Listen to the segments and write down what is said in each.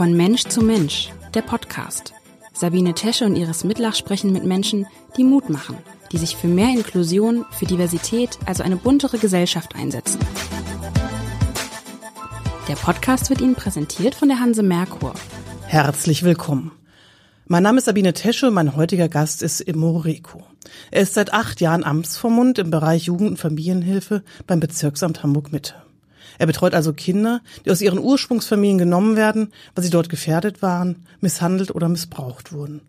Von Mensch zu Mensch, der Podcast. Sabine Tesche und Iris Mitlach sprechen mit Menschen, die Mut machen, die sich für mehr Inklusion, für Diversität, also eine buntere Gesellschaft einsetzen. Der Podcast wird Ihnen präsentiert von der Hanse Merkur. Herzlich willkommen. Mein Name ist Sabine Tesche und mein heutiger Gast ist Immo Reko. Er ist seit acht Jahren Amtsvormund im Bereich Jugend- und Familienhilfe beim Bezirksamt Hamburg-Mitte. Er betreut also Kinder, die aus ihren Ursprungsfamilien genommen werden, weil sie dort gefährdet waren, misshandelt oder missbraucht wurden.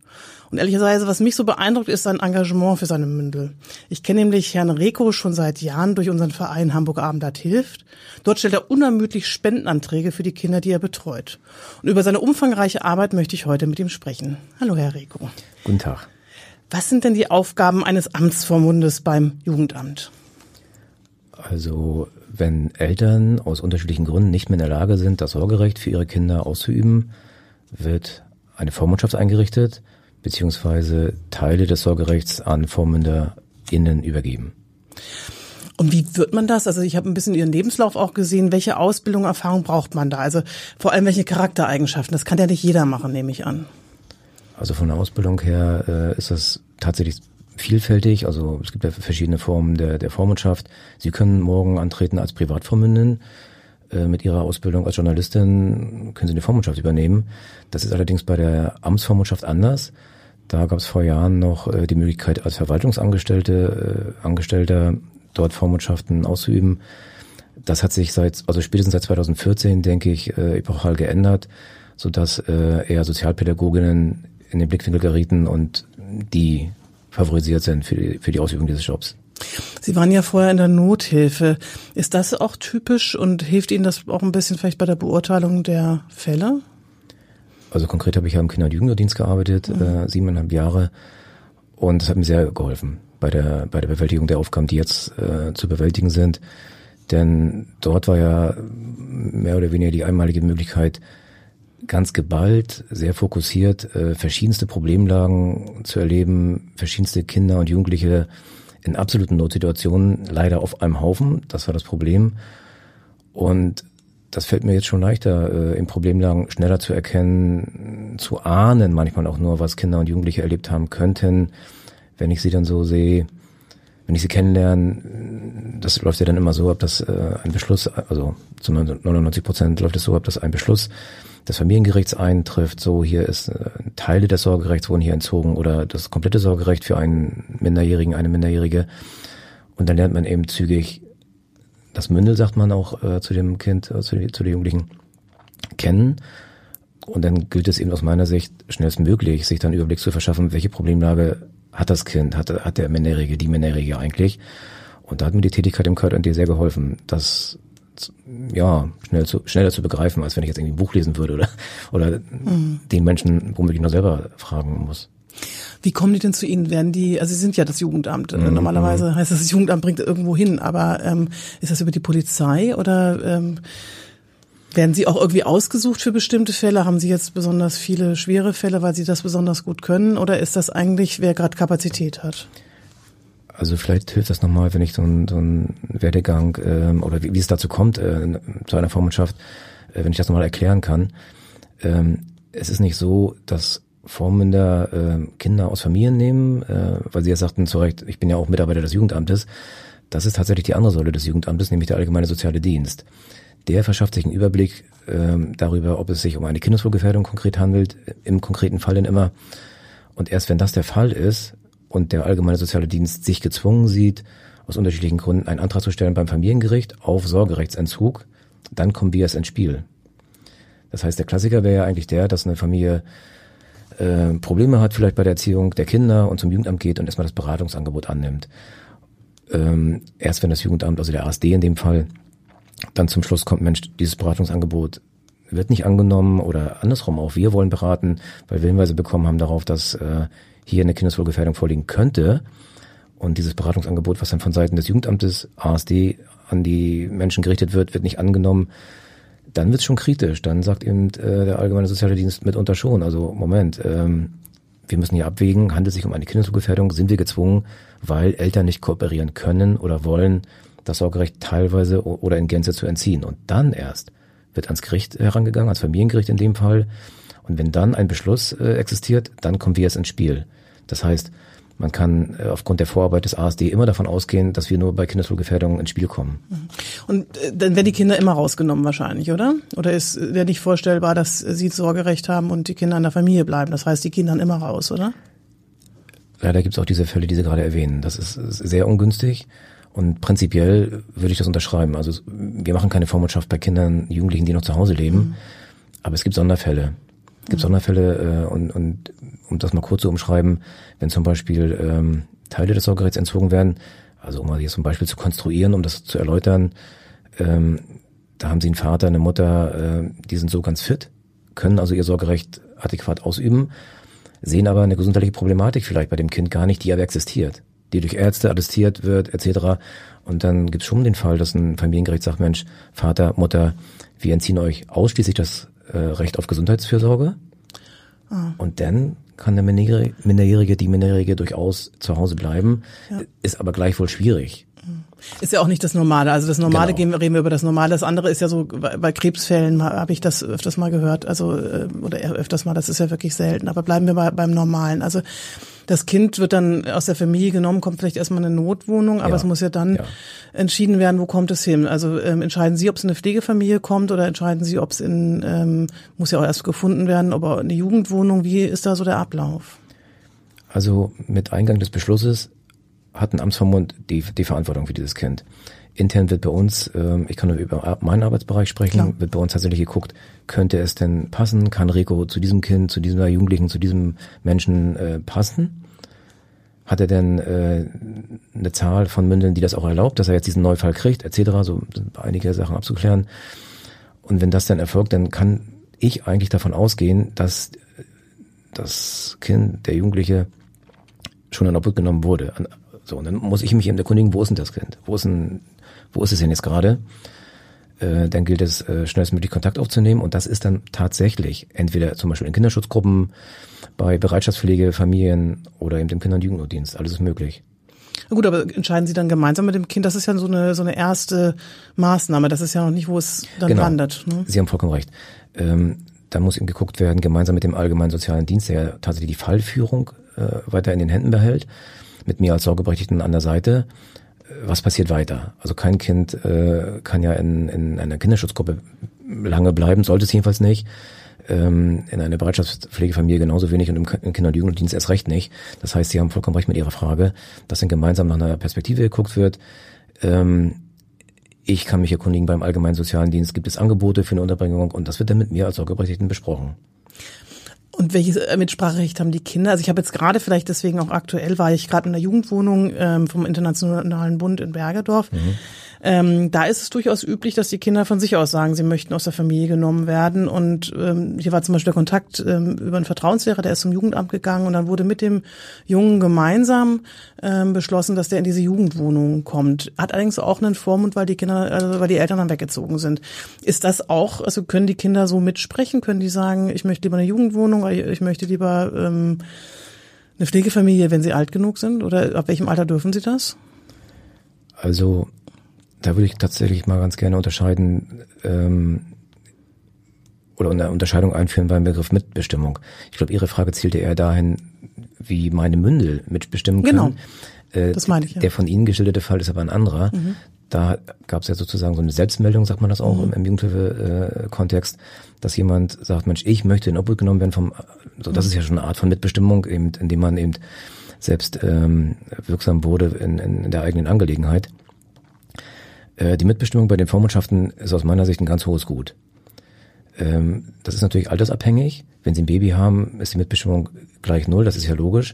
Und ehrlicherweise, was mich so beeindruckt, ist sein Engagement für seine Mündel. Ich kenne nämlich Herrn Reko schon seit Jahren durch unseren Verein Hamburg Abendblatt hilft. Dort stellt er unermüdlich Spendenanträge für die Kinder, die er betreut. Und über seine umfangreiche Arbeit möchte ich heute mit ihm sprechen. Hallo, Herr Reko. Guten Tag. Was sind denn die Aufgaben eines Amtsvormundes beim Jugendamt? Also, wenn Eltern aus unterschiedlichen Gründen nicht mehr in der Lage sind, das Sorgerecht für ihre Kinder auszuüben, wird eine Vormundschaft eingerichtet beziehungsweise Teile des Sorgerechts an VormünderInnen übergeben. Und wie wird man das? Also ich habe ein bisschen Ihren Lebenslauf auch gesehen. Welche Ausbildung, Erfahrung braucht man da? Also vor allem welche Charaktereigenschaften? Das kann ja nicht jeder machen, nehme ich an. Also von der Ausbildung her äh, ist das tatsächlich vielfältig. Also es gibt ja verschiedene Formen der, der Vormundschaft. Sie können morgen antreten als Privatvormündin. Äh, mit ihrer Ausbildung als Journalistin können Sie eine Vormundschaft übernehmen. Das ist allerdings bei der Amtsvormundschaft anders. Da gab es vor Jahren noch äh, die Möglichkeit, als Verwaltungsangestellte, äh, Angestellter dort Vormundschaften auszuüben. Das hat sich seit, also spätestens seit 2014, denke ich, epochal geändert, sodass eher Sozialpädagoginnen in den Blickwinkel gerieten und die favorisiert sind für die, für die Ausübung dieses Jobs. Sie waren ja vorher in der Nothilfe. Ist das auch typisch und hilft Ihnen das auch ein bisschen vielleicht bei der Beurteilung der Fälle? Also konkret habe ich ja im Kinder- und Jugenddienst gearbeitet, mhm. äh, siebeneinhalb Jahre. Und das hat mir sehr geholfen bei der, bei der Bewältigung der Aufgaben, die jetzt äh, zu bewältigen sind. Denn dort war ja mehr oder weniger die einmalige Möglichkeit, ganz geballt, sehr fokussiert, äh, verschiedenste Problemlagen zu erleben, verschiedenste Kinder und Jugendliche in absoluten Notsituationen leider auf einem Haufen. Das war das Problem. Und das fällt mir jetzt schon leichter, äh, in Problemlagen schneller zu erkennen, zu ahnen, manchmal auch nur, was Kinder und Jugendliche erlebt haben könnten, wenn ich sie dann so sehe, wenn ich sie kennenlerne, das läuft ja dann immer so ab, dass äh, ein Beschluss, also zu 99 Prozent läuft es so ab, dass ein Beschluss des Familiengerichts eintrifft, so hier ist äh, Teile des Sorgerechts wurden hier entzogen oder das komplette Sorgerecht für einen Minderjährigen, eine Minderjährige. Und dann lernt man eben zügig das Mündel, sagt man auch äh, zu dem Kind, äh, zu, zu den Jugendlichen, kennen. Und dann gilt es eben aus meiner Sicht schnellstmöglich, sich dann Überblick zu verschaffen, welche Problemlage hat das Kind, hat, hat der Minderjährige, die Minderjährige eigentlich. Und da hat mir die Tätigkeit im KND sehr geholfen, das ja, schnell zu, schneller zu begreifen, als wenn ich jetzt irgendwie ein Buch lesen würde oder, oder mhm. den Menschen womöglich noch selber fragen muss. Wie kommen die denn zu Ihnen? Werden die, also Sie sind ja das Jugendamt. Mhm. Normalerweise heißt das, das Jugendamt bringt irgendwo hin, aber ähm, ist das über die Polizei oder ähm, werden Sie auch irgendwie ausgesucht für bestimmte Fälle? Haben Sie jetzt besonders viele schwere Fälle, weil Sie das besonders gut können? Oder ist das eigentlich, wer gerade Kapazität hat? Also vielleicht hilft das nochmal, wenn ich so einen so einen Werdegang ähm, oder wie, wie es dazu kommt, äh, zu einer Vormundschaft, äh, wenn ich das nochmal erklären kann. Ähm, es ist nicht so, dass Vormünder äh, Kinder aus Familien nehmen, äh, weil sie ja sagten zu Recht, ich bin ja auch Mitarbeiter des Jugendamtes. Das ist tatsächlich die andere Säule des Jugendamtes, nämlich der allgemeine soziale Dienst. Der verschafft sich einen Überblick äh, darüber, ob es sich um eine Kindeswohlgefährdung konkret handelt, im konkreten Fall denn immer. Und erst wenn das der Fall ist, und der allgemeine soziale Dienst sich gezwungen sieht, aus unterschiedlichen Gründen einen Antrag zu stellen beim Familiengericht auf Sorgerechtsentzug, dann kommen wir erst ins Spiel. Das heißt, der Klassiker wäre ja eigentlich der, dass eine Familie äh, Probleme hat, vielleicht bei der Erziehung der Kinder und zum Jugendamt geht und erstmal das Beratungsangebot annimmt. Ähm, erst wenn das Jugendamt, also der ASD in dem Fall, dann zum Schluss kommt, Mensch, dieses Beratungsangebot wird nicht angenommen oder andersrum auch wir wollen beraten, weil wir Hinweise bekommen haben darauf, dass äh, hier eine Kindeswohlgefährdung vorliegen könnte. Und dieses Beratungsangebot, was dann von Seiten des Jugendamtes ASD an die Menschen gerichtet wird, wird nicht angenommen, dann wird es schon kritisch. Dann sagt eben äh, der Allgemeine Soziale Dienst mitunter schon, also Moment, ähm, wir müssen hier abwägen, handelt es sich um eine Kindeswohlgefährdung, sind wir gezwungen, weil Eltern nicht kooperieren können oder wollen, das Sorgerecht teilweise oder in Gänze zu entziehen. Und dann erst wird ans Gericht herangegangen, ans Familiengericht in dem Fall. Und wenn dann ein Beschluss äh, existiert, dann kommen wir jetzt ins Spiel. Das heißt, man kann äh, aufgrund der Vorarbeit des ASD immer davon ausgehen, dass wir nur bei Kindeswohlgefährdung ins Spiel kommen. Mhm. Und äh, dann werden die Kinder immer rausgenommen wahrscheinlich, oder? Oder ist wäre nicht vorstellbar, dass sie Sorgerecht haben und die Kinder in der Familie bleiben? Das heißt, die gehen dann immer raus, oder? Leider gibt es auch diese Fälle, die Sie gerade erwähnen. Das ist sehr ungünstig. Und prinzipiell würde ich das unterschreiben. Also wir machen keine Vormundschaft bei Kindern, Jugendlichen, die noch zu Hause leben. Mhm. Aber es gibt Sonderfälle. Es gibt mhm. Sonderfälle äh, und, und um das mal kurz zu umschreiben, wenn zum Beispiel ähm, Teile des Sorgerechts entzogen werden, also um mal hier zum Beispiel zu konstruieren, um das zu erläutern, ähm, da haben sie einen Vater, eine Mutter, äh, die sind so ganz fit, können also ihr Sorgerecht adäquat ausüben, sehen aber eine gesundheitliche Problematik vielleicht bei dem Kind gar nicht, die aber existiert die durch Ärzte attestiert wird, etc. Und dann gibt es schon den Fall, dass ein Familiengericht sagt, Mensch, Vater, Mutter, wir entziehen euch ausschließlich das äh, Recht auf Gesundheitsfürsorge. Ah. Und dann kann der Minderjährige, die Minderjährige durchaus zu Hause bleiben, ja. ist aber gleichwohl schwierig. Ist ja auch nicht das Normale. Also das Normale genau. reden wir über das Normale. Das andere ist ja so, bei Krebsfällen habe ich das öfters mal gehört, also äh, oder öfters mal, das ist ja wirklich selten. Aber bleiben wir bei, beim Normalen. Also das Kind wird dann aus der Familie genommen, kommt vielleicht erstmal eine Notwohnung, aber ja. es muss ja dann ja. entschieden werden, wo kommt es hin. Also ähm, entscheiden Sie, ob es in eine Pflegefamilie kommt oder entscheiden Sie, ob es in, ähm, muss ja auch erst gefunden werden, ob eine Jugendwohnung, wie ist da so der Ablauf? Also mit Eingang des Beschlusses hat ein Amtsvormund die, die Verantwortung für dieses Kind. Intern wird bei uns, ähm, ich kann nur über meinen Arbeitsbereich sprechen, Klar. wird bei uns tatsächlich geguckt, könnte es denn passen, kann Rico zu diesem Kind, zu dieser Jugendlichen, zu diesem Menschen äh, passen? Hat er denn äh, eine Zahl von Mündeln, die das auch erlaubt, dass er jetzt diesen Neufall kriegt, etc., so einige Sachen abzuklären. Und wenn das dann erfolgt, dann kann ich eigentlich davon ausgehen, dass das Kind, der Jugendliche, schon in Obhut genommen wurde. So, und dann muss ich mich eben erkundigen, wo ist denn das Kind? Wo ist denn, wo ist es denn jetzt gerade? Äh, dann gilt es, äh, schnellstmöglich Kontakt aufzunehmen und das ist dann tatsächlich entweder zum Beispiel in Kinderschutzgruppen, bei Bereitschaftspflege, Familien oder eben im Kinder- und Jugendnotdienst. Alles ist möglich. Gut, aber entscheiden Sie dann gemeinsam mit dem Kind? Das ist ja so eine, so eine erste Maßnahme. Das ist ja noch nicht, wo es dann genau. landet. Ne? Sie haben vollkommen recht. Ähm, da muss eben geguckt werden, gemeinsam mit dem Allgemeinen Sozialen Dienst, der tatsächlich die Fallführung äh, weiter in den Händen behält mit mir als Sorgeberechtigten an der Seite. Was passiert weiter? Also kein Kind äh, kann ja in, in einer Kinderschutzgruppe lange bleiben, sollte es jedenfalls nicht. Ähm, in einer Bereitschaftspflegefamilie genauso wenig und im Kinder- und Jugenddienst erst recht nicht. Das heißt, Sie haben vollkommen recht mit Ihrer Frage, dass dann gemeinsam nach einer Perspektive geguckt wird. Ähm, ich kann mich erkundigen beim Allgemeinen Sozialen Dienst, gibt es Angebote für eine Unterbringung und das wird dann mit mir als Sorgeberechtigten besprochen. Und welches äh, Mitspracherecht haben die Kinder? Also ich habe jetzt gerade vielleicht deswegen auch aktuell war ich gerade in der Jugendwohnung ähm, vom Internationalen Bund in Bergedorf. Mhm. Ähm, da ist es durchaus üblich, dass die Kinder von sich aus sagen, sie möchten aus der Familie genommen werden. Und ähm, hier war zum Beispiel der Kontakt ähm, über einen Vertrauenslehrer, der ist zum Jugendamt gegangen und dann wurde mit dem Jungen gemeinsam ähm, beschlossen, dass der in diese Jugendwohnung kommt. Hat allerdings auch einen Vormund, weil die Kinder, also weil die Eltern dann weggezogen sind. Ist das auch, also können die Kinder so mitsprechen? Können die sagen, ich möchte lieber eine Jugendwohnung, ich möchte lieber ähm, eine Pflegefamilie, wenn sie alt genug sind? Oder ab welchem Alter dürfen sie das? Also da würde ich tatsächlich mal ganz gerne unterscheiden ähm, oder eine Unterscheidung einführen beim Begriff Mitbestimmung. Ich glaube, Ihre Frage zielte eher dahin, wie meine Mündel mitbestimmen können. Genau. Äh, das meine ich. Ja. Der von Ihnen geschilderte Fall ist aber ein anderer. Mhm. Da gab es ja sozusagen so eine Selbstmeldung, sagt man das auch mhm. im, im Jugendhilfe-Kontext, dass jemand sagt, Mensch, ich möchte in Obhut genommen werden vom, so das mhm. ist ja schon eine Art von Mitbestimmung, eben, indem man eben selbst ähm, wirksam wurde in, in der eigenen Angelegenheit. Äh, die Mitbestimmung bei den Vormundschaften ist aus meiner Sicht ein ganz hohes Gut. Ähm, das ist natürlich altersabhängig. Wenn Sie ein Baby haben, ist die Mitbestimmung gleich null, das ist ja logisch.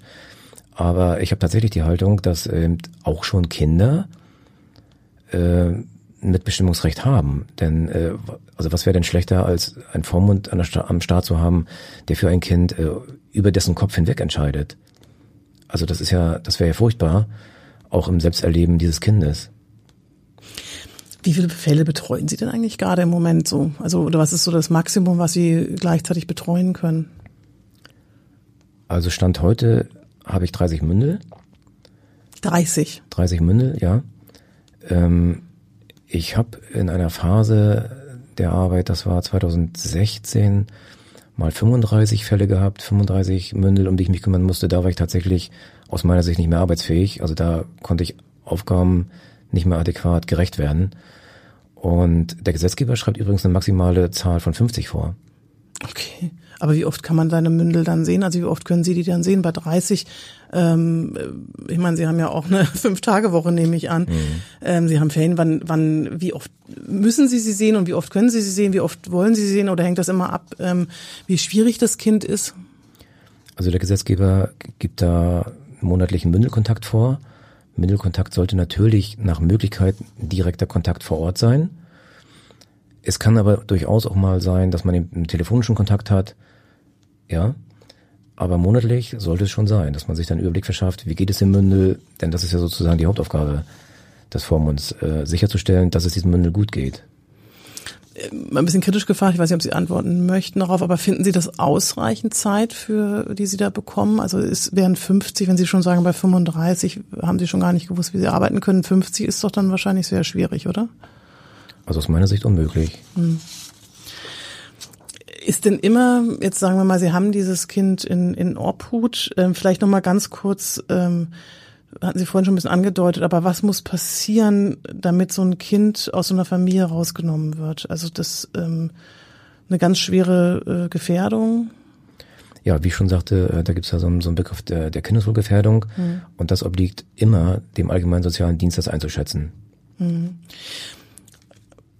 Aber ich habe tatsächlich die Haltung, dass ähm, auch schon Kinder äh, ein Mitbestimmungsrecht haben. Denn äh, also was wäre denn schlechter, als ein Vormund am Staat zu haben, der für ein Kind über dessen Kopf hinweg entscheidet? Also das ist ja, das wäre ja furchtbar, auch im Selbsterleben dieses Kindes. Wie viele Fälle betreuen Sie denn eigentlich gerade im Moment so? Also, oder was ist so das Maximum, was Sie gleichzeitig betreuen können? Also Stand heute habe ich 30 Mündel. 30? 30 Mündel, ja. Ähm, ich habe in einer Phase der Arbeit, das war 2016, mal 35 Fälle gehabt, 35 Mündel, um die ich mich kümmern musste. Da war ich tatsächlich aus meiner Sicht nicht mehr arbeitsfähig. Also da konnte ich Aufgaben nicht mehr adäquat gerecht werden. Und der Gesetzgeber schreibt übrigens eine maximale Zahl von 50 vor. Okay. Aber wie oft kann man seine Mündel dann sehen? Also wie oft können Sie die dann sehen? Bei 30, ähm, ich meine, Sie haben ja auch eine Fünf-Tage-Woche, nehme ich an. Mhm. Ähm, Sie haben Ferien. Wann, wann, wie oft müssen Sie sie sehen und wie oft können Sie sie sehen? Wie oft wollen Sie sie sehen? Oder hängt das immer ab, ähm, wie schwierig das Kind ist? Also der Gesetzgeber gibt da monatlichen Mündelkontakt vor. Mündelkontakt sollte natürlich nach Möglichkeit direkter Kontakt vor Ort sein. Es kann aber durchaus auch mal sein, dass man einen telefonischen Kontakt hat. Ja. Aber monatlich sollte es schon sein, dass man sich dann einen Überblick verschafft, wie geht es dem Mündel, denn das ist ja sozusagen die Hauptaufgabe des Vormunds, äh, sicherzustellen, dass es diesem Mündel gut geht. Äh, ein bisschen kritisch gefragt, ich weiß nicht, ob Sie antworten möchten darauf, aber finden Sie das ausreichend Zeit, für die Sie da bekommen? Also es wären 50, wenn Sie schon sagen, bei 35 haben Sie schon gar nicht gewusst, wie Sie arbeiten können. 50 ist doch dann wahrscheinlich sehr schwierig, oder? Also aus meiner Sicht unmöglich. Hm. Ist denn immer, jetzt sagen wir mal, Sie haben dieses Kind in, in Obhut, ähm, vielleicht nochmal ganz kurz, ähm, hatten Sie vorhin schon ein bisschen angedeutet, aber was muss passieren, damit so ein Kind aus so einer Familie rausgenommen wird? Also das ähm, eine ganz schwere äh, Gefährdung? Ja, wie ich schon sagte, äh, da gibt es ja so einen, so einen Begriff der, der Kindeswohlgefährdung mhm. und das obliegt immer dem allgemeinen sozialen Dienst, das einzuschätzen. Mhm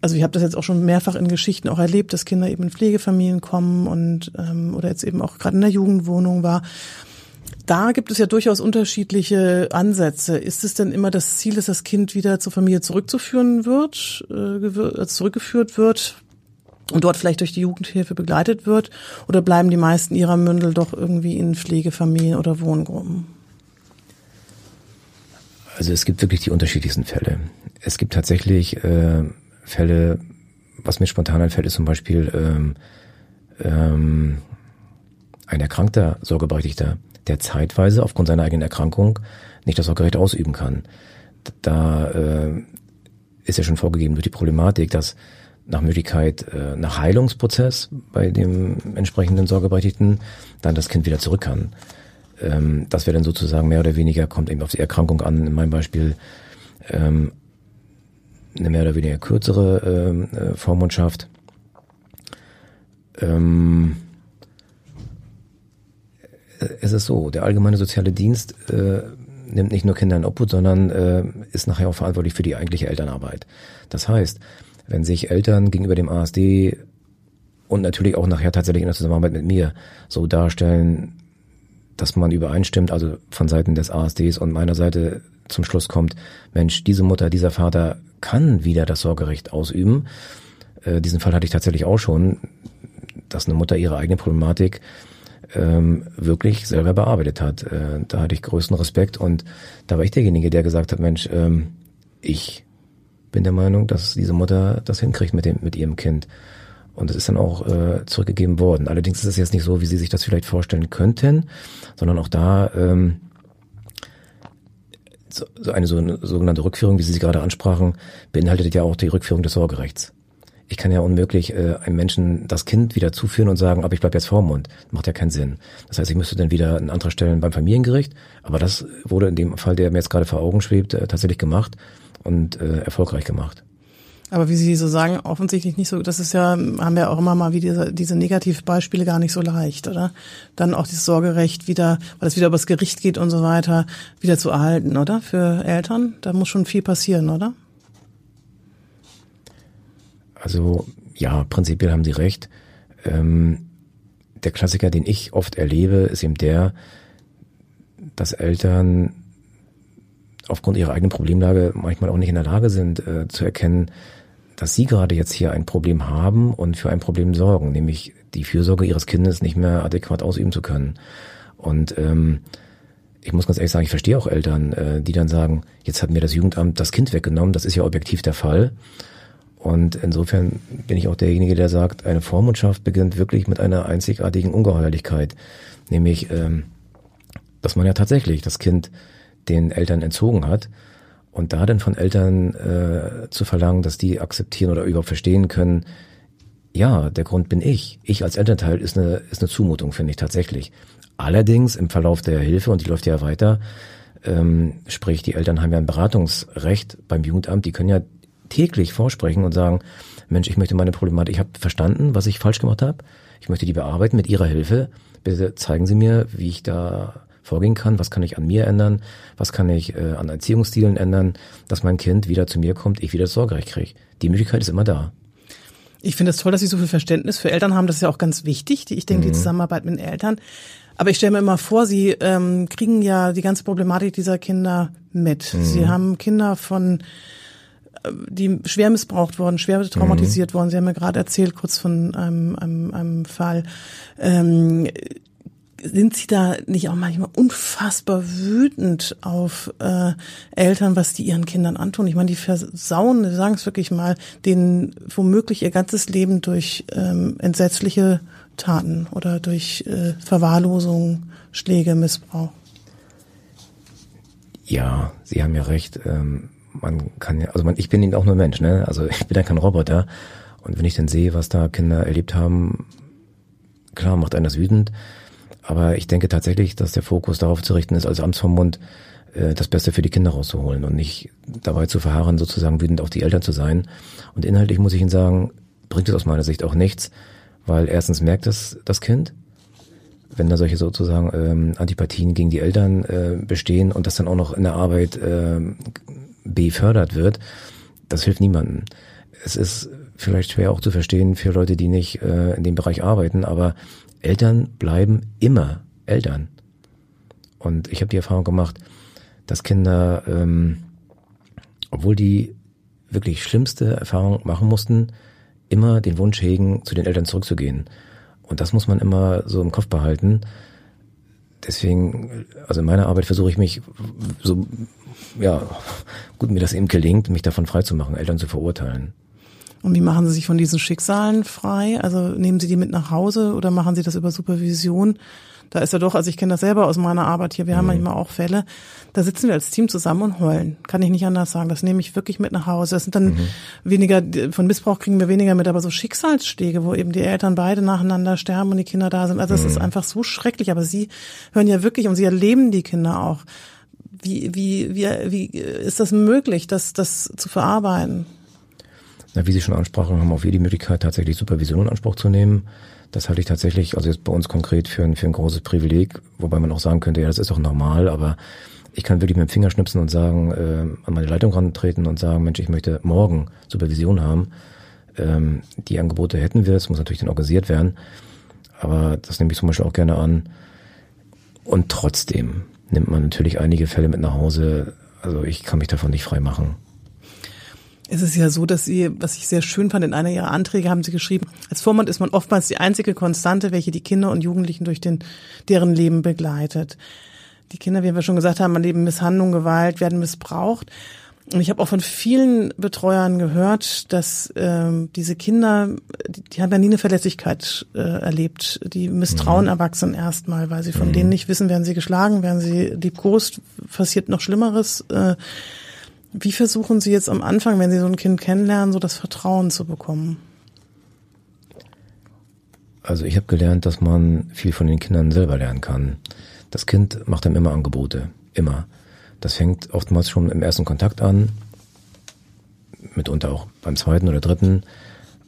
also ich habe das jetzt auch schon mehrfach in Geschichten auch erlebt, dass Kinder eben in Pflegefamilien kommen und ähm, oder jetzt eben auch gerade in der Jugendwohnung war. Da gibt es ja durchaus unterschiedliche Ansätze. Ist es denn immer das Ziel, dass das Kind wieder zur Familie zurückzuführen wird, äh, zurückgeführt wird und dort vielleicht durch die Jugendhilfe begleitet wird? Oder bleiben die meisten ihrer Mündel doch irgendwie in Pflegefamilien oder Wohngruppen? Also es gibt wirklich die unterschiedlichsten Fälle. Es gibt tatsächlich äh, Fälle, was mir spontan einfällt, ist zum Beispiel ähm, ähm, ein erkrankter Sorgeberechtigter, der zeitweise aufgrund seiner eigenen Erkrankung nicht das Sorgerecht ausüben kann. Da äh, ist ja schon vorgegeben durch die Problematik, dass nach Möglichkeit äh, nach Heilungsprozess bei dem entsprechenden Sorgeberechtigten dann das Kind wieder zurück kann. Ähm, das wäre dann sozusagen mehr oder weniger, kommt eben auf die Erkrankung an, in meinem Beispiel ähm, eine mehr oder weniger kürzere ähm, äh, Vormundschaft. Ähm, es ist so, der allgemeine soziale Dienst äh, nimmt nicht nur Kinder in Obhut, sondern äh, ist nachher auch verantwortlich für die eigentliche Elternarbeit. Das heißt, wenn sich Eltern gegenüber dem ASD und natürlich auch nachher tatsächlich in der Zusammenarbeit mit mir so darstellen, dass man übereinstimmt, also von Seiten des ASDs und meiner Seite zum Schluss kommt, Mensch, diese Mutter, dieser Vater kann wieder das Sorgerecht ausüben. Äh, diesen Fall hatte ich tatsächlich auch schon, dass eine Mutter ihre eigene Problematik ähm, wirklich selber bearbeitet hat. Äh, da hatte ich größten Respekt und da war ich derjenige, der gesagt hat, Mensch, ähm, ich bin der Meinung, dass diese Mutter das hinkriegt mit dem mit ihrem Kind. Und es ist dann auch äh, zurückgegeben worden. Allerdings ist es jetzt nicht so, wie Sie sich das vielleicht vorstellen könnten, sondern auch da ähm, so eine, so eine sogenannte Rückführung, wie Sie sie gerade ansprachen, beinhaltet ja auch die Rückführung des Sorgerechts. Ich kann ja unmöglich äh, einem Menschen das Kind wieder zuführen und sagen, aber ich bleib jetzt Vormund. Macht ja keinen Sinn. Das heißt, ich müsste dann wieder einen Antrag stellen beim Familiengericht. Aber das wurde in dem Fall, der mir jetzt gerade vor Augen schwebt, äh, tatsächlich gemacht und äh, erfolgreich gemacht. Aber wie Sie so sagen, offensichtlich nicht so, das ist ja, haben wir auch immer mal wie diese, diese Negativbeispiele gar nicht so leicht, oder? Dann auch dieses Sorgerecht wieder, weil es wieder übers Gericht geht und so weiter, wieder zu erhalten, oder? Für Eltern, da muss schon viel passieren, oder? Also, ja, prinzipiell haben Sie recht. Ähm, der Klassiker, den ich oft erlebe, ist eben der, dass Eltern aufgrund ihrer eigenen Problemlage manchmal auch nicht in der Lage sind äh, zu erkennen, dass Sie gerade jetzt hier ein Problem haben und für ein Problem sorgen, nämlich die Fürsorge Ihres Kindes nicht mehr adäquat ausüben zu können. Und ähm, ich muss ganz ehrlich sagen, ich verstehe auch Eltern, äh, die dann sagen, jetzt hat mir das Jugendamt das Kind weggenommen, das ist ja objektiv der Fall. Und insofern bin ich auch derjenige, der sagt, eine Vormundschaft beginnt wirklich mit einer einzigartigen Ungeheuerlichkeit, nämlich, ähm, dass man ja tatsächlich das Kind den Eltern entzogen hat und da dann von Eltern äh, zu verlangen, dass die akzeptieren oder überhaupt verstehen können, ja, der Grund bin ich. Ich als Elternteil ist eine, ist eine Zumutung, finde ich tatsächlich. Allerdings im Verlauf der Hilfe, und die läuft ja weiter, ähm, sprich, die Eltern haben ja ein Beratungsrecht beim Jugendamt, die können ja täglich vorsprechen und sagen, Mensch, ich möchte meine Problematik, ich habe verstanden, was ich falsch gemacht habe, ich möchte die bearbeiten mit Ihrer Hilfe, bitte zeigen Sie mir, wie ich da vorgehen kann, was kann ich an mir ändern, was kann ich äh, an Erziehungsstilen ändern, dass mein Kind wieder zu mir kommt, ich wieder das Sorgerecht kriege. Die Möglichkeit ist immer da. Ich finde es toll, dass Sie so viel Verständnis für Eltern haben. Das ist ja auch ganz wichtig. Ich denke, mhm. die Zusammenarbeit mit den Eltern. Aber ich stelle mir immer vor, Sie ähm, kriegen ja die ganze Problematik dieser Kinder mit. Mhm. Sie haben Kinder von die schwer missbraucht worden, schwer traumatisiert mhm. worden. Sie haben mir gerade erzählt, kurz von einem, einem, einem Fall. Ähm, sind Sie da nicht auch manchmal unfassbar wütend auf äh, Eltern, was die ihren Kindern antun? Ich meine, die versauen, sagen es wirklich mal, denen womöglich ihr ganzes Leben durch ähm, entsetzliche Taten oder durch äh, Verwahrlosung, Schläge, Missbrauch. Ja, Sie haben ja recht. Ähm, man kann ja, also man, ich bin eben auch nur Mensch, ne? Also ich bin ja kein Roboter. Und wenn ich dann sehe, was da Kinder erlebt haben, klar macht einen das wütend. Aber ich denke tatsächlich, dass der Fokus darauf zu richten ist, als Amtsvormund äh, das Beste für die Kinder rauszuholen und nicht dabei zu verharren, sozusagen wütend auf die Eltern zu sein. Und inhaltlich muss ich Ihnen sagen, bringt es aus meiner Sicht auch nichts, weil erstens merkt es das Kind, wenn da solche sozusagen ähm, Antipathien gegen die Eltern äh, bestehen und das dann auch noch in der Arbeit äh, befördert wird, das hilft niemandem. Es ist vielleicht schwer auch zu verstehen für Leute, die nicht äh, in dem Bereich arbeiten, aber Eltern bleiben immer Eltern. Und ich habe die Erfahrung gemacht, dass Kinder, ähm, obwohl die wirklich schlimmste Erfahrung machen mussten, immer den Wunsch hegen, zu den Eltern zurückzugehen. Und das muss man immer so im Kopf behalten. Deswegen, also in meiner Arbeit versuche ich mich so, ja, gut mir das eben gelingt, mich davon freizumachen, Eltern zu verurteilen. Und wie machen Sie sich von diesen Schicksalen frei? Also nehmen Sie die mit nach Hause oder machen Sie das über Supervision? Da ist ja doch, also ich kenne das selber aus meiner Arbeit hier, wir mhm. haben manchmal auch Fälle, da sitzen wir als Team zusammen und heulen. Kann ich nicht anders sagen. Das nehme ich wirklich mit nach Hause. Das sind dann mhm. weniger, von Missbrauch kriegen wir weniger mit, aber so Schicksalsschläge, wo eben die Eltern beide nacheinander sterben und die Kinder da sind. Also es mhm. ist einfach so schrecklich. Aber Sie hören ja wirklich und Sie erleben die Kinder auch. Wie, wie, wie, wie ist das möglich, das, das zu verarbeiten? Na, wie Sie schon ansprachen, haben auch wir die Möglichkeit, tatsächlich Supervision in Anspruch zu nehmen. Das halte ich tatsächlich, also jetzt bei uns konkret für ein, für ein großes Privileg, wobei man auch sagen könnte, ja, das ist doch normal, aber ich kann wirklich mit dem Finger schnipsen und sagen, äh, an meine Leitung rantreten und sagen, Mensch, ich möchte morgen Supervision haben. Ähm, die Angebote hätten wir, es muss natürlich dann organisiert werden, aber das nehme ich zum Beispiel auch gerne an. Und trotzdem nimmt man natürlich einige Fälle mit nach Hause. Also ich kann mich davon nicht frei machen. Es ist ja so, dass Sie, was ich sehr schön fand, in einer Ihrer Anträge haben Sie geschrieben, als Vormund ist man oftmals die einzige Konstante, welche die Kinder und Jugendlichen durch den, deren Leben begleitet. Die Kinder, wie wir schon gesagt haben, erleben Misshandlung, Gewalt, werden missbraucht. Und ich habe auch von vielen Betreuern gehört, dass ähm, diese Kinder, die, die haben ja nie eine Verletzlichkeit äh, erlebt. Die misstrauen mhm. Erwachsenen erstmal, weil sie von mhm. denen nicht wissen, werden sie geschlagen, werden sie liebkost, passiert noch Schlimmeres. Äh, wie versuchen Sie jetzt am Anfang, wenn Sie so ein Kind kennenlernen, so das Vertrauen zu bekommen? Also ich habe gelernt, dass man viel von den Kindern selber lernen kann. Das Kind macht einem immer Angebote, immer. Das fängt oftmals schon im ersten Kontakt an, mitunter auch beim zweiten oder dritten.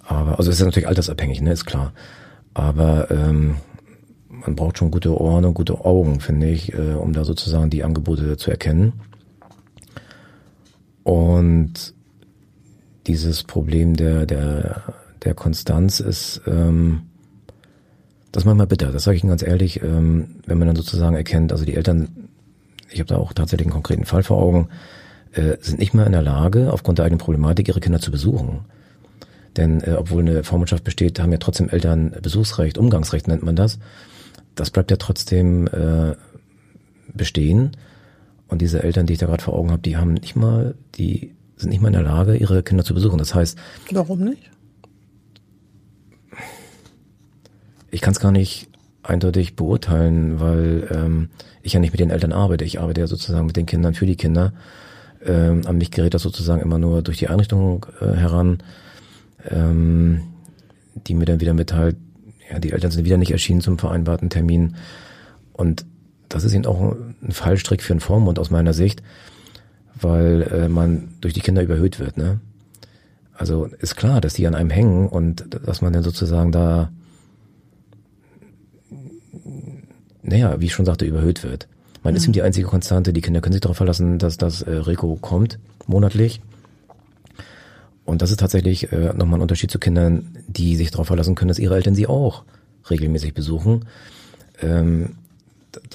Aber also es ist natürlich altersabhängig, ne, ist klar. Aber ähm, man braucht schon gute Ohren und gute Augen, finde ich, äh, um da sozusagen die Angebote zu erkennen. Und dieses Problem der, der, der Konstanz ist, ähm, das ist manchmal bitter, das sage ich Ihnen ganz ehrlich, ähm, wenn man dann sozusagen erkennt, also die Eltern, ich habe da auch tatsächlich einen konkreten Fall vor Augen, äh, sind nicht mehr in der Lage, aufgrund der eigenen Problematik ihre Kinder zu besuchen. Denn äh, obwohl eine Vormundschaft besteht, haben ja trotzdem Eltern Besuchsrecht, Umgangsrecht nennt man das. Das bleibt ja trotzdem äh, bestehen. Und diese Eltern, die ich da gerade vor Augen habe, die haben nicht mal, die sind nicht mal in der Lage, ihre Kinder zu besuchen. Das heißt. Warum nicht? Ich kann es gar nicht eindeutig beurteilen, weil ähm, ich ja nicht mit den Eltern arbeite. Ich arbeite ja sozusagen mit den Kindern für die Kinder. Ähm, an mich gerät das sozusagen immer nur durch die Einrichtung äh, heran. Ähm, die mir dann wieder mitteilt, ja, die Eltern sind wieder nicht erschienen zum vereinbarten Termin. Und das ist eben auch ein Fallstrick für einen Vormund aus meiner Sicht, weil äh, man durch die Kinder überhöht wird. Ne? Also ist klar, dass die an einem hängen und dass man dann sozusagen da, naja, wie ich schon sagte, überhöht wird. Man mhm. ist ihm die einzige Konstante, die Kinder können sich darauf verlassen, dass das äh, Rico kommt, monatlich. Und das ist tatsächlich äh, nochmal ein Unterschied zu Kindern, die sich darauf verlassen können, dass ihre Eltern sie auch regelmäßig besuchen. Ähm,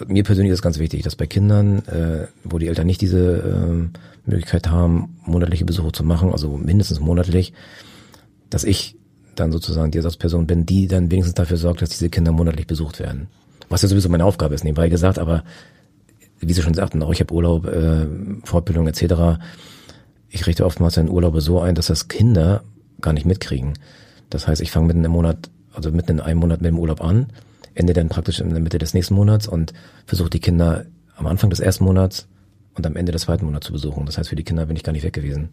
mir persönlich ist ganz wichtig, dass bei Kindern, äh, wo die Eltern nicht diese äh, Möglichkeit haben, monatliche Besuche zu machen, also mindestens monatlich, dass ich dann sozusagen die Ersatzperson bin, die dann wenigstens dafür sorgt, dass diese Kinder monatlich besucht werden. Was ja sowieso meine Aufgabe ist, nebenbei gesagt, aber wie Sie schon sagten, auch ich habe Urlaub, äh, Fortbildung etc. Ich richte oftmals einen Urlaube so ein, dass das Kinder gar nicht mitkriegen. Das heißt, ich fange mitten im Monat, also mitten in einem Monat mit dem Urlaub an Ende dann praktisch in der Mitte des nächsten Monats und versuche die Kinder am Anfang des ersten Monats und am Ende des zweiten Monats zu besuchen. Das heißt, für die Kinder bin ich gar nicht weg gewesen.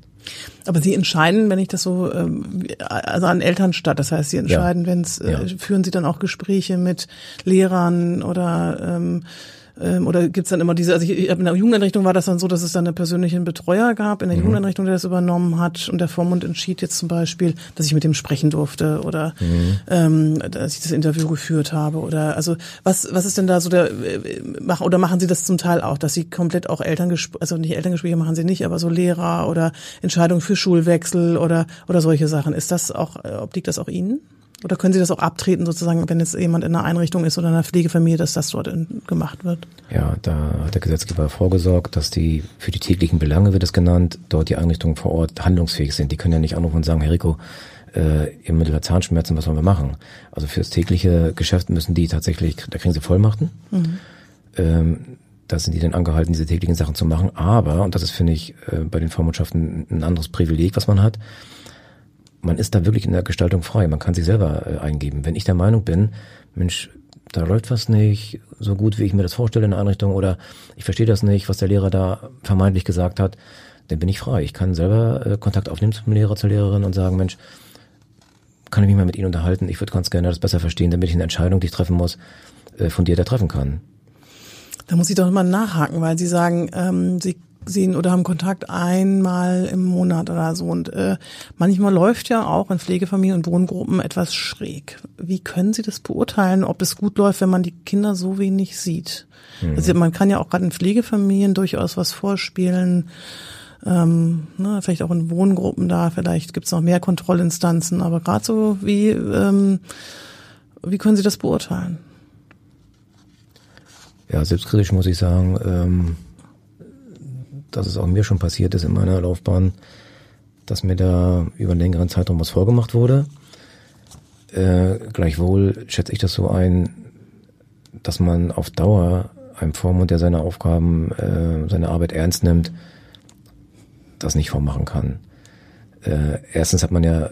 Aber Sie entscheiden, wenn ich das so, ähm, also an Eltern statt. Das heißt, Sie entscheiden, ja. wenn es, äh, ja. führen Sie dann auch Gespräche mit Lehrern oder ähm, ähm, oder gibt's dann immer diese, also ich, in der Jugendeinrichtung war das dann so, dass es dann einen persönlichen Betreuer gab in der mhm. Jugendeinrichtung, der das übernommen hat und der Vormund entschied jetzt zum Beispiel, dass ich mit dem sprechen durfte oder mhm. ähm, dass ich das Interview geführt habe oder also was was ist denn da so der äh, machen oder machen Sie das zum Teil auch, dass Sie komplett auch Elterngespräche, also nicht Elterngespräche machen Sie nicht, aber so Lehrer oder Entscheidungen für Schulwechsel oder oder solche Sachen. Ist das auch, äh, obliegt das auch Ihnen? Oder können Sie das auch abtreten, sozusagen, wenn jetzt jemand in einer Einrichtung ist oder in einer Pflegefamilie, dass das dort in, gemacht wird? Ja, da hat der Gesetzgeber vorgesorgt, dass die für die täglichen Belange wird es genannt, dort die Einrichtungen vor Ort handlungsfähig sind. Die können ja nicht anrufen und sagen, Herr Rico, äh, ihr Mittel Zahnschmerzen, was sollen wir machen? Also fürs tägliche Geschäft müssen die tatsächlich, da kriegen sie Vollmachten. Mhm. Ähm, da sind die dann angehalten, diese täglichen Sachen zu machen. Aber, und das ist, finde ich, äh, bei den Vormundschaften ein anderes Privileg, was man hat, man ist da wirklich in der Gestaltung frei. Man kann sich selber äh, eingeben. Wenn ich der Meinung bin, Mensch, da läuft was nicht so gut, wie ich mir das vorstelle in der Einrichtung oder ich verstehe das nicht, was der Lehrer da vermeintlich gesagt hat, dann bin ich frei. Ich kann selber äh, Kontakt aufnehmen zum Lehrer, zur Lehrerin und sagen, Mensch, kann ich mich mal mit Ihnen unterhalten? Ich würde ganz gerne das besser verstehen, damit ich eine Entscheidung, die ich treffen muss, äh, von dir da treffen kann. Da muss ich doch mal nachhaken, weil Sie sagen, ähm, Sie sehen oder haben Kontakt einmal im Monat oder so. Und äh, manchmal läuft ja auch in Pflegefamilien und Wohngruppen etwas schräg. Wie können Sie das beurteilen, ob es gut läuft, wenn man die Kinder so wenig sieht? Mhm. Also man kann ja auch gerade in Pflegefamilien durchaus was vorspielen. Ähm, ne, vielleicht auch in Wohngruppen da, vielleicht gibt es noch mehr Kontrollinstanzen, aber gerade so wie, ähm, wie können Sie das beurteilen? Ja, selbstkritisch muss ich sagen, ähm, dass es auch mir schon passiert ist in meiner Laufbahn, dass mir da über einen längeren Zeitraum was vorgemacht wurde. Äh, gleichwohl schätze ich das so ein, dass man auf Dauer einem Vormund, der seine Aufgaben, äh, seine Arbeit ernst nimmt, das nicht vormachen kann. Äh, erstens hat man ja,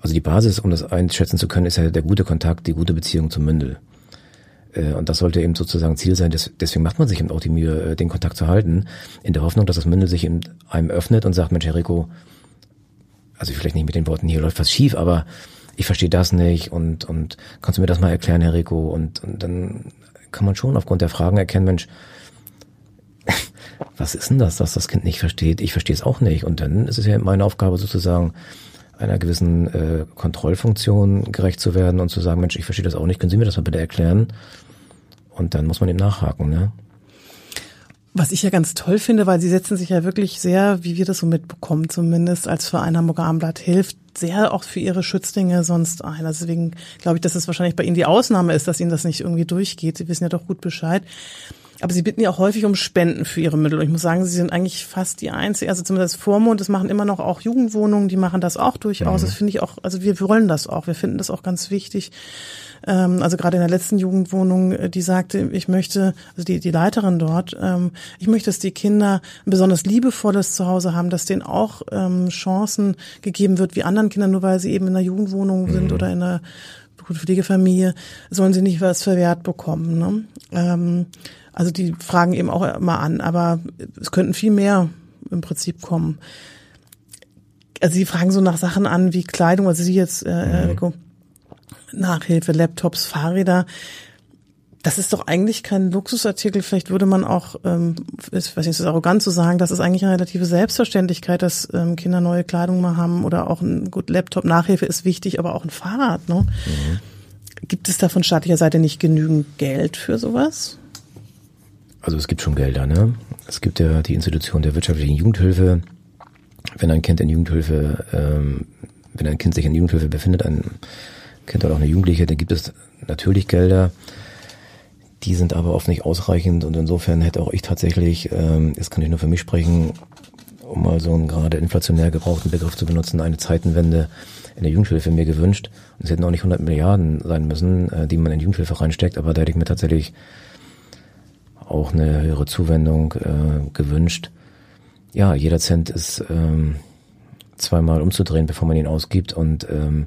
also die Basis, um das einschätzen zu können, ist ja der gute Kontakt, die gute Beziehung zum Mündel. Äh, und das sollte eben sozusagen Ziel sein. Deswegen macht man sich eben auch die Mühe, äh, den Kontakt zu halten, in der Hoffnung, dass das Mündel sich eben einem öffnet und sagt, Mensch, Herr Rico, also vielleicht nicht mit den Worten, hier läuft was schief, aber ich verstehe das nicht und, und kannst du mir das mal erklären, Herr Rico? Und, und dann kann man schon aufgrund der Fragen erkennen, Mensch, was ist denn das, dass das Kind nicht versteht? Ich verstehe es auch nicht. Und dann ist es ja meine Aufgabe sozusagen, einer gewissen äh, Kontrollfunktion gerecht zu werden und zu sagen, Mensch, ich verstehe das auch nicht, können Sie mir das mal bitte erklären? Und dann muss man eben nachhaken, ne? Was ich ja ganz toll finde, weil sie setzen sich ja wirklich sehr, wie wir das so mitbekommen, zumindest als Verein Hamburger Armblatt hilft, sehr auch für ihre Schützlinge sonst ein. Also deswegen glaube ich, dass es wahrscheinlich bei Ihnen die Ausnahme ist, dass Ihnen das nicht irgendwie durchgeht. Sie wissen ja doch gut Bescheid. Aber sie bitten ja auch häufig um Spenden für ihre Mittel. Und ich muss sagen, sie sind eigentlich fast die einzige, also zumindest Vormund, das machen immer noch auch Jugendwohnungen, die machen das auch durchaus. Mhm. Das finde ich auch, also wir wollen das auch. Wir finden das auch ganz wichtig, ähm, also gerade in der letzten Jugendwohnung, äh, die sagte, ich möchte, also die, die Leiterin dort, ähm, ich möchte, dass die Kinder ein besonders liebevolles Zuhause haben, dass denen auch ähm, Chancen gegeben wird, wie anderen Kindern, nur weil sie eben in einer Jugendwohnung mhm. sind oder in einer Pflegefamilie, sollen sie nicht was verwehrt bekommen. Ne? Ähm, also die fragen eben auch immer an, aber es könnten viel mehr im Prinzip kommen. Also sie fragen so nach Sachen an wie Kleidung, also sie jetzt, äh, mhm Nachhilfe, Laptops, Fahrräder. Das ist doch eigentlich kein Luxusartikel. Vielleicht würde man auch, ähm, ist, weiß nicht, ist arrogant zu sagen, das ist eigentlich eine relative Selbstverständlichkeit, dass ähm, Kinder neue Kleidung mal haben oder auch ein gut Laptop. Nachhilfe ist wichtig, aber auch ein Fahrrad. Ne? Mhm. Gibt es da von staatlicher Seite nicht genügend Geld für sowas? Also es gibt schon Gelder, ne? Es gibt ja die Institution der wirtschaftlichen Jugendhilfe. Wenn ein Kind in Jugendhilfe, ähm, wenn ein Kind sich in Jugendhilfe befindet, ein Kind oder auch eine Jugendliche, dann gibt es natürlich Gelder. Die sind aber oft nicht ausreichend und insofern hätte auch ich tatsächlich, ähm, jetzt kann ich nur für mich sprechen, um mal so einen gerade inflationär gebrauchten Begriff zu benutzen, eine Zeitenwende in der Jugendhilfe mir gewünscht. Und es hätten auch nicht 100 Milliarden sein müssen, äh, die man in Jugendhilfe reinsteckt, aber da hätte ich mir tatsächlich auch eine höhere Zuwendung äh, gewünscht. Ja, jeder Cent ist ähm, zweimal umzudrehen, bevor man ihn ausgibt und ähm,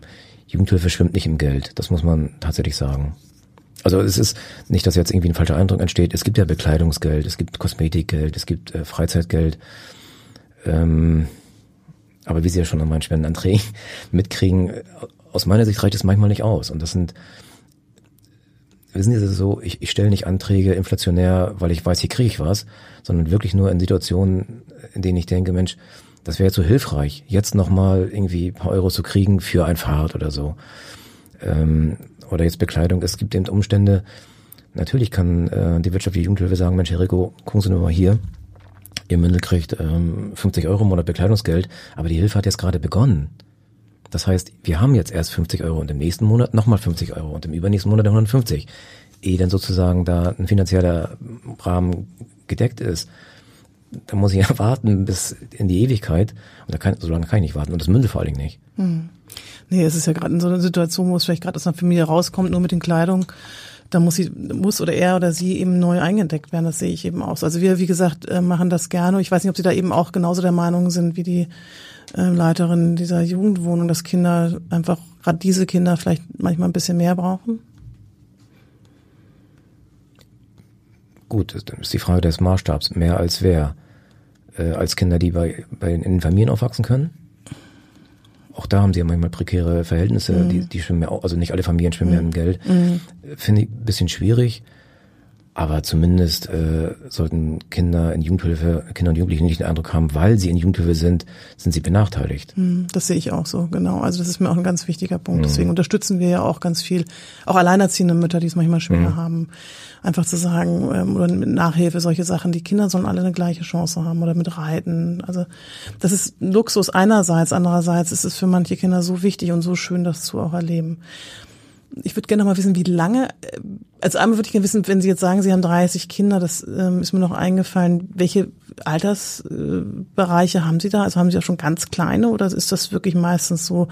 Jugendhilfe schwimmt nicht im Geld. Das muss man tatsächlich sagen. Also es ist nicht, dass jetzt irgendwie ein falscher Eindruck entsteht. Es gibt ja Bekleidungsgeld, es gibt Kosmetikgeld, es gibt äh, Freizeitgeld. Ähm, aber wie Sie ja schon an meinen Spendenanträgen mitkriegen, aus meiner Sicht reicht es manchmal nicht aus. Und das sind, wissen Sie, das so, ich, ich stelle nicht Anträge inflationär, weil ich weiß, hier kriege ich was, sondern wirklich nur in Situationen, in denen ich denke, Mensch, das wäre so hilfreich, jetzt nochmal irgendwie paar Euro zu kriegen für ein Fahrrad oder so. Ähm, oder jetzt Bekleidung. Es gibt eben Umstände, natürlich kann äh, die wirtschaftliche Jugendhilfe sagen, Mensch, Herr Rico, gucken Sie nur mal hier, Ihr Mündel kriegt ähm, 50 Euro im Monat Bekleidungsgeld, aber die Hilfe hat jetzt gerade begonnen. Das heißt, wir haben jetzt erst 50 Euro und im nächsten Monat nochmal 50 Euro und im übernächsten Monat 150. Ehe dann sozusagen da ein finanzieller Rahmen gedeckt ist, da muss ich ja warten bis in die Ewigkeit. Und da kann, so lange kann ich nicht warten. Und das Mündel vor allen Dingen nicht. Hm. Nee, es ist ja gerade in so einer Situation, wo es vielleicht gerade aus einer Familie rauskommt, nur mit den Kleidung da muss sie, muss oder er oder sie eben neu eingedeckt werden. Das sehe ich eben auch. Also wir, wie gesagt, äh, machen das gerne. Ich weiß nicht, ob Sie da eben auch genauso der Meinung sind wie die äh, Leiterin dieser Jugendwohnung, dass Kinder einfach, gerade diese Kinder vielleicht manchmal ein bisschen mehr brauchen? Gut, das ist die Frage des Maßstabs. Mehr als wer? Äh, als Kinder, die bei, bei in den Familien aufwachsen können? auch da haben sie ja manchmal prekäre Verhältnisse, mhm. die, die schwimmen ja auch, also nicht alle Familien schwimmen ja im mhm. Geld. Mhm. Finde ich ein bisschen schwierig. Aber zumindest äh, sollten Kinder in Jugendhilfe, Kinder und Jugendliche nicht den Eindruck haben, weil sie in Jugendhilfe sind, sind sie benachteiligt. Mhm, das sehe ich auch so, genau. Also das ist mir auch ein ganz wichtiger Punkt. Deswegen unterstützen wir ja auch ganz viel, auch alleinerziehende Mütter, die es manchmal schwer haben, einfach zu sagen, ähm, oder mit Nachhilfe, solche Sachen, die Kinder sollen alle eine gleiche Chance haben oder mit Reiten. Also das ist Luxus einerseits, andererseits ist es für manche Kinder so wichtig und so schön, das zu auch erleben. Ich würde gerne noch mal wissen, wie lange, äh, als einmal würde ich gerne wissen, wenn Sie jetzt sagen, Sie haben 30 Kinder, das ähm, ist mir noch eingefallen, welche Altersbereiche haben Sie da? Also haben Sie auch schon ganz kleine oder ist das wirklich meistens so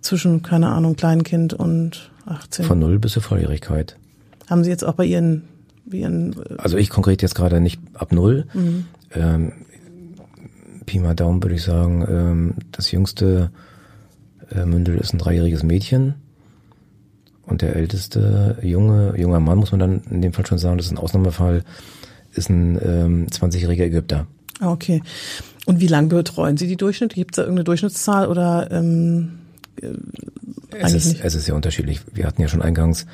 zwischen, keine Ahnung, Kleinkind und 18? Von null bis zur Volljährigkeit. Haben Sie jetzt auch bei Ihren, bei Ihren äh Also ich konkret jetzt gerade nicht ab null. Mhm. Ähm, Pi mal Daumen würde ich sagen, ähm, das jüngste äh, Mündel ist ein dreijähriges Mädchen. Und der älteste junge, junger Mann, muss man dann in dem Fall schon sagen, das ist ein Ausnahmefall, ist ein ähm, 20-jähriger Ägypter. Ah, okay. Und wie lange betreuen Sie die Durchschnitt? Gibt es da irgendeine Durchschnittszahl oder ähm, äh, es, ist, es ist sehr unterschiedlich. Wir hatten ja schon eingangs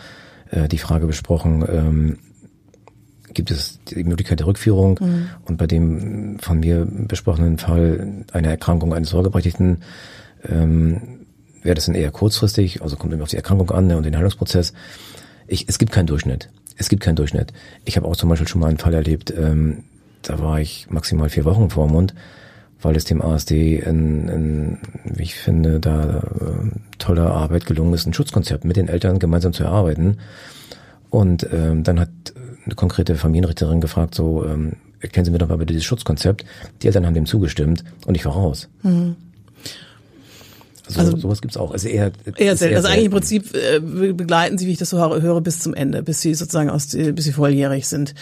äh, die Frage besprochen, ähm, gibt es die Möglichkeit der Rückführung mhm. und bei dem von mir besprochenen Fall einer Erkrankung eines Sorgeberechtigten ähm, wäre das dann eher kurzfristig, also kommt immer auf die Erkrankung an ne, und den Heilungsprozess. Ich, es gibt keinen Durchschnitt. Es gibt keinen Durchschnitt. Ich habe auch zum Beispiel schon mal einen Fall erlebt, ähm, da war ich maximal vier Wochen vor Mund, weil es dem ASD in, in wie ich finde, da äh, toller Arbeit gelungen ist, ein Schutzkonzept mit den Eltern gemeinsam zu erarbeiten. Und ähm, dann hat eine konkrete Familienrichterin gefragt, so, ähm, erklären Sie mir doch mal bitte dieses Schutzkonzept. Die Eltern haben dem zugestimmt und ich war raus. Mhm. Also, also sowas gibt's auch. Also eher, eher selten. Also eigentlich im Prinzip äh, begleiten sie, wie ich das so höre, bis zum Ende, bis sie sozusagen aus, bis sie volljährig sind.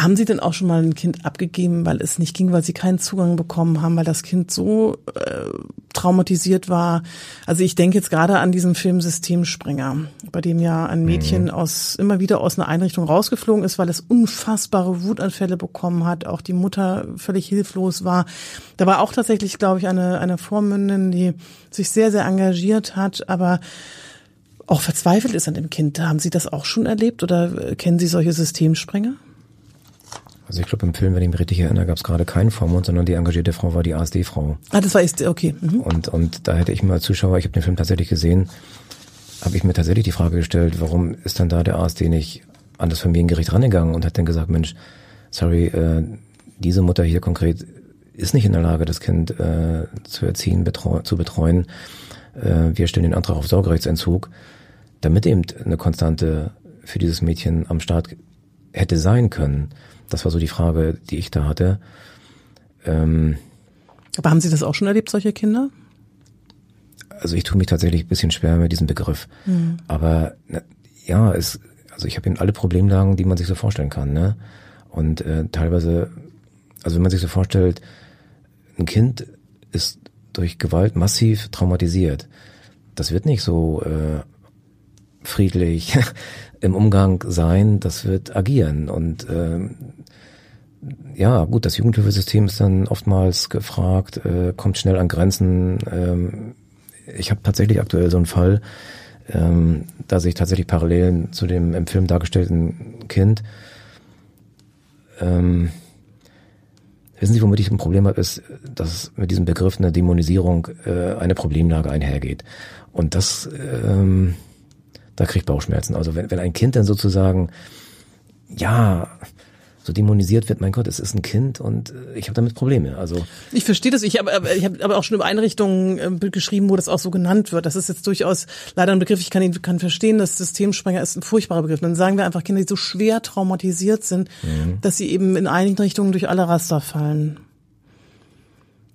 Haben Sie denn auch schon mal ein Kind abgegeben, weil es nicht ging, weil Sie keinen Zugang bekommen haben, weil das Kind so äh, traumatisiert war? Also ich denke jetzt gerade an diesen Film Systemspringer, bei dem ja ein Mädchen mhm. aus immer wieder aus einer Einrichtung rausgeflogen ist, weil es unfassbare Wutanfälle bekommen hat, auch die Mutter völlig hilflos war. Da war auch tatsächlich, glaube ich, eine eine Vormündin, die sich sehr sehr engagiert hat, aber auch verzweifelt ist an dem Kind. Haben Sie das auch schon erlebt oder äh, kennen Sie solche Systemsprenger? Also ich glaube, im Film, wenn ich mich richtig erinnere, gab es gerade keinen Vormund, sondern die engagierte Frau war die ASD-Frau. Ah, das war ASD, okay. Mhm. Und, und da hätte ich mir als Zuschauer, ich habe den Film tatsächlich gesehen, habe ich mir tatsächlich die Frage gestellt, warum ist dann da der ASD nicht an das Familiengericht rangegangen und hat dann gesagt, Mensch, sorry, äh, diese Mutter hier konkret ist nicht in der Lage, das Kind äh, zu erziehen, betreu zu betreuen. Äh, wir stellen den Antrag auf Sorgerechtsentzug, damit eben eine Konstante für dieses Mädchen am Start hätte sein können. Das war so die Frage, die ich da hatte. Ähm, Aber haben Sie das auch schon erlebt, solche Kinder? Also ich tue mich tatsächlich ein bisschen schwer mit diesem Begriff. Mhm. Aber na, ja, es, also ich habe eben alle Problemlagen, die man sich so vorstellen kann. Ne? Und äh, teilweise, also wenn man sich so vorstellt, ein Kind ist durch Gewalt massiv traumatisiert. Das wird nicht so äh, friedlich im Umgang sein, das wird agieren. Und ähm, ja, gut, das Jugendhilfesystem ist dann oftmals gefragt, äh, kommt schnell an Grenzen. Ähm, ich habe tatsächlich aktuell so einen Fall, ähm, da sich tatsächlich Parallelen zu dem im Film dargestellten Kind. Ähm, wissen Sie, womit ich ein Problem habe, ist, dass mit diesem Begriff eine Dämonisierung äh, eine Problemlage einhergeht. Und das ähm, da kriegt Bauchschmerzen. Also wenn, wenn ein Kind dann sozusagen, ja, so dämonisiert wird, mein Gott, es ist ein Kind und äh, ich habe damit Probleme. Also ich verstehe das. Ich habe ich hab aber auch schon über Einrichtungen äh, geschrieben, wo das auch so genannt wird. Das ist jetzt durchaus leider ein Begriff. Ich kann ihn kann verstehen, dass Systemsprenger ist ein furchtbarer Begriff. Dann sagen wir einfach Kinder, die so schwer traumatisiert sind, mhm. dass sie eben in einigen Richtungen durch alle Raster fallen.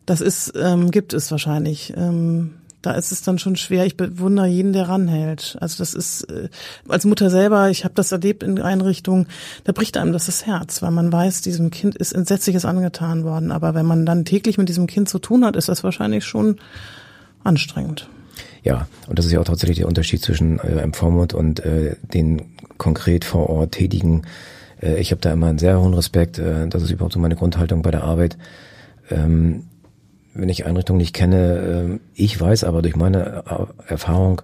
Das ist ähm, gibt es wahrscheinlich. Ähm, da ist es dann schon schwer. Ich bewundere jeden, der ranhält. Also das ist äh, als Mutter selber, ich habe das erlebt in Einrichtungen, da bricht einem das das Herz, weil man weiß, diesem Kind ist Entsetzliches angetan worden. Aber wenn man dann täglich mit diesem Kind zu tun hat, ist das wahrscheinlich schon anstrengend. Ja, und das ist ja auch tatsächlich der Unterschied zwischen äh, einem Vormund und äh, den konkret vor Ort Tätigen. Äh, ich habe da immer einen sehr hohen Respekt. Äh, das ist überhaupt so meine Grundhaltung bei der Arbeit. Ähm, wenn ich Einrichtungen nicht kenne, ähm, ich weiß aber durch meine äh, Erfahrung,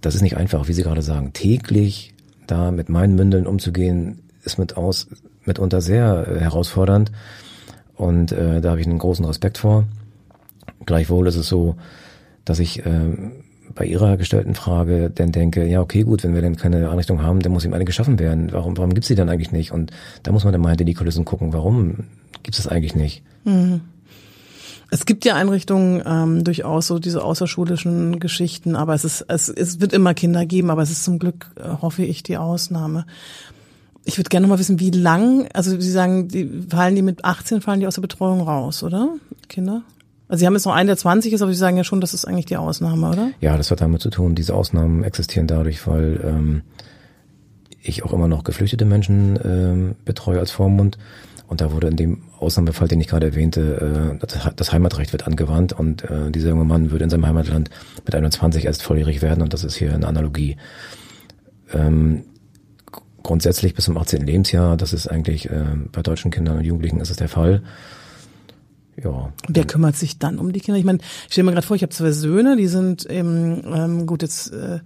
das ist nicht einfach, wie Sie gerade sagen. Täglich da mit meinen Mündeln umzugehen, ist mit aus, mitunter sehr äh, herausfordernd. Und äh, da habe ich einen großen Respekt vor. Gleichwohl ist es so, dass ich äh, bei Ihrer gestellten Frage dann denke, ja, okay, gut, wenn wir denn keine Einrichtung haben, dann muss ihm eine geschaffen werden. Warum, warum gibt es die dann eigentlich nicht? Und da muss man dann mal hinter die Kulissen gucken, warum gibt es das eigentlich nicht? Mhm. Es gibt ja Einrichtungen ähm, durchaus so diese außerschulischen Geschichten, aber es ist es, es wird immer Kinder geben, aber es ist zum Glück äh, hoffe ich die Ausnahme. Ich würde gerne noch mal wissen, wie lang, also Sie sagen, die fallen die mit 18 fallen die aus der Betreuung raus, oder? Kinder? Also Sie haben jetzt noch einen, der 20 ist, aber Sie sagen ja schon, das ist eigentlich die Ausnahme, oder? Ja, das hat damit zu tun. Diese Ausnahmen existieren dadurch, weil ähm, ich auch immer noch geflüchtete Menschen ähm, betreue als Vormund. Und da wurde in dem Ausnahmefall, den ich gerade erwähnte, äh, das Heimatrecht wird angewandt und äh, dieser junge Mann würde in seinem Heimatland mit 21 erst volljährig werden und das ist hier eine Analogie. Ähm, grundsätzlich bis zum 18. Lebensjahr, das ist eigentlich äh, bei deutschen Kindern und Jugendlichen ist es der Fall. Ja. Wer kümmert sich dann um die Kinder? Ich meine, ich stelle mir gerade vor, ich habe zwei Söhne, die sind eben, ähm, gut, jetzt äh,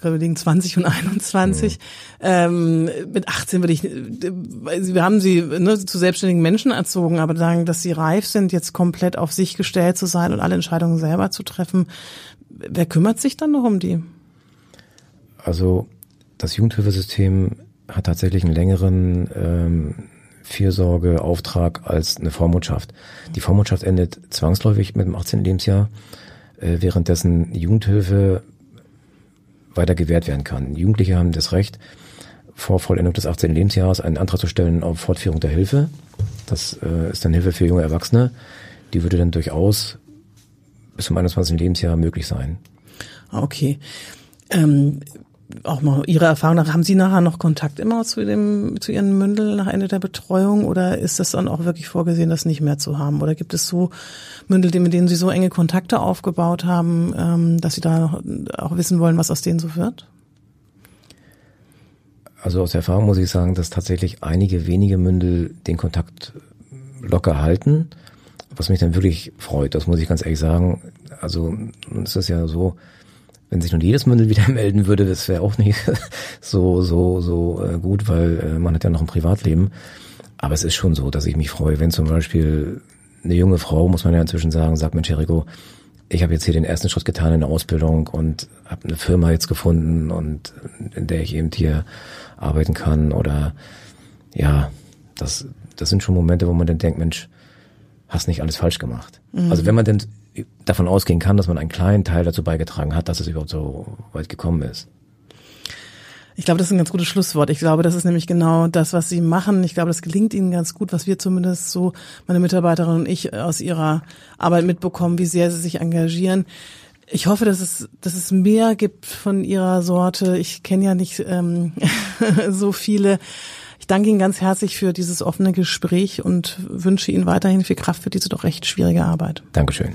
gerade liegen 20 und 21. Mhm. Ähm, mit 18 würde ich, wir haben sie ne, zu selbstständigen Menschen erzogen, aber sagen, dass sie reif sind, jetzt komplett auf sich gestellt zu sein und alle Entscheidungen selber zu treffen. Wer kümmert sich dann noch um die? Also das Jugendhilfesystem hat tatsächlich einen längeren ähm, Fürsorgeauftrag als eine Vormundschaft. Die Vormundschaft endet zwangsläufig mit dem 18. Lebensjahr, äh, währenddessen Jugendhilfe weiter gewährt werden kann. Jugendliche haben das Recht, vor Vollendung des 18. Lebensjahres einen Antrag zu stellen auf Fortführung der Hilfe. Das äh, ist dann Hilfe für junge Erwachsene. Die würde dann durchaus bis zum 21. Lebensjahr möglich sein. Okay. Ähm, auch mal Ihre Erfahrung nach, haben Sie nachher noch Kontakt immer zu dem, zu Ihren Mündel nach Ende der Betreuung oder ist das dann auch wirklich vorgesehen, das nicht mehr zu haben? Oder gibt es so Mündel, mit denen Sie so enge Kontakte aufgebaut haben, ähm, dass Sie da noch auch wissen wollen, was aus denen so wird? Also aus Erfahrung muss ich sagen, dass tatsächlich einige wenige Mündel den Kontakt locker halten, was mich dann wirklich freut. Das muss ich ganz ehrlich sagen. Also es ist ja so, wenn sich nun jedes Mündel wieder melden würde, das wäre auch nicht so so so äh, gut, weil äh, man hat ja noch ein Privatleben. Aber es ist schon so, dass ich mich freue, wenn zum Beispiel eine junge Frau, muss man ja inzwischen sagen, sagt, Mensch, Jericho, ich habe jetzt hier den ersten Schritt getan in der Ausbildung und habe eine Firma jetzt gefunden und in der ich eben hier arbeiten kann oder ja, das, das sind schon Momente, wo man dann denkt, Mensch, hast nicht alles falsch gemacht. Mhm. Also wenn man denn davon ausgehen kann, dass man einen kleinen Teil dazu beigetragen hat, dass es überhaupt so weit gekommen ist. Ich glaube, das ist ein ganz gutes Schlusswort. Ich glaube, das ist nämlich genau das, was Sie machen. Ich glaube, das gelingt Ihnen ganz gut, was wir zumindest so, meine Mitarbeiterin und ich, aus Ihrer Arbeit mitbekommen, wie sehr Sie sich engagieren. Ich hoffe, dass es, dass es mehr gibt von Ihrer Sorte. Ich kenne ja nicht ähm, so viele. Ich danke Ihnen ganz herzlich für dieses offene Gespräch und wünsche Ihnen weiterhin viel Kraft für diese doch recht schwierige Arbeit. Dankeschön.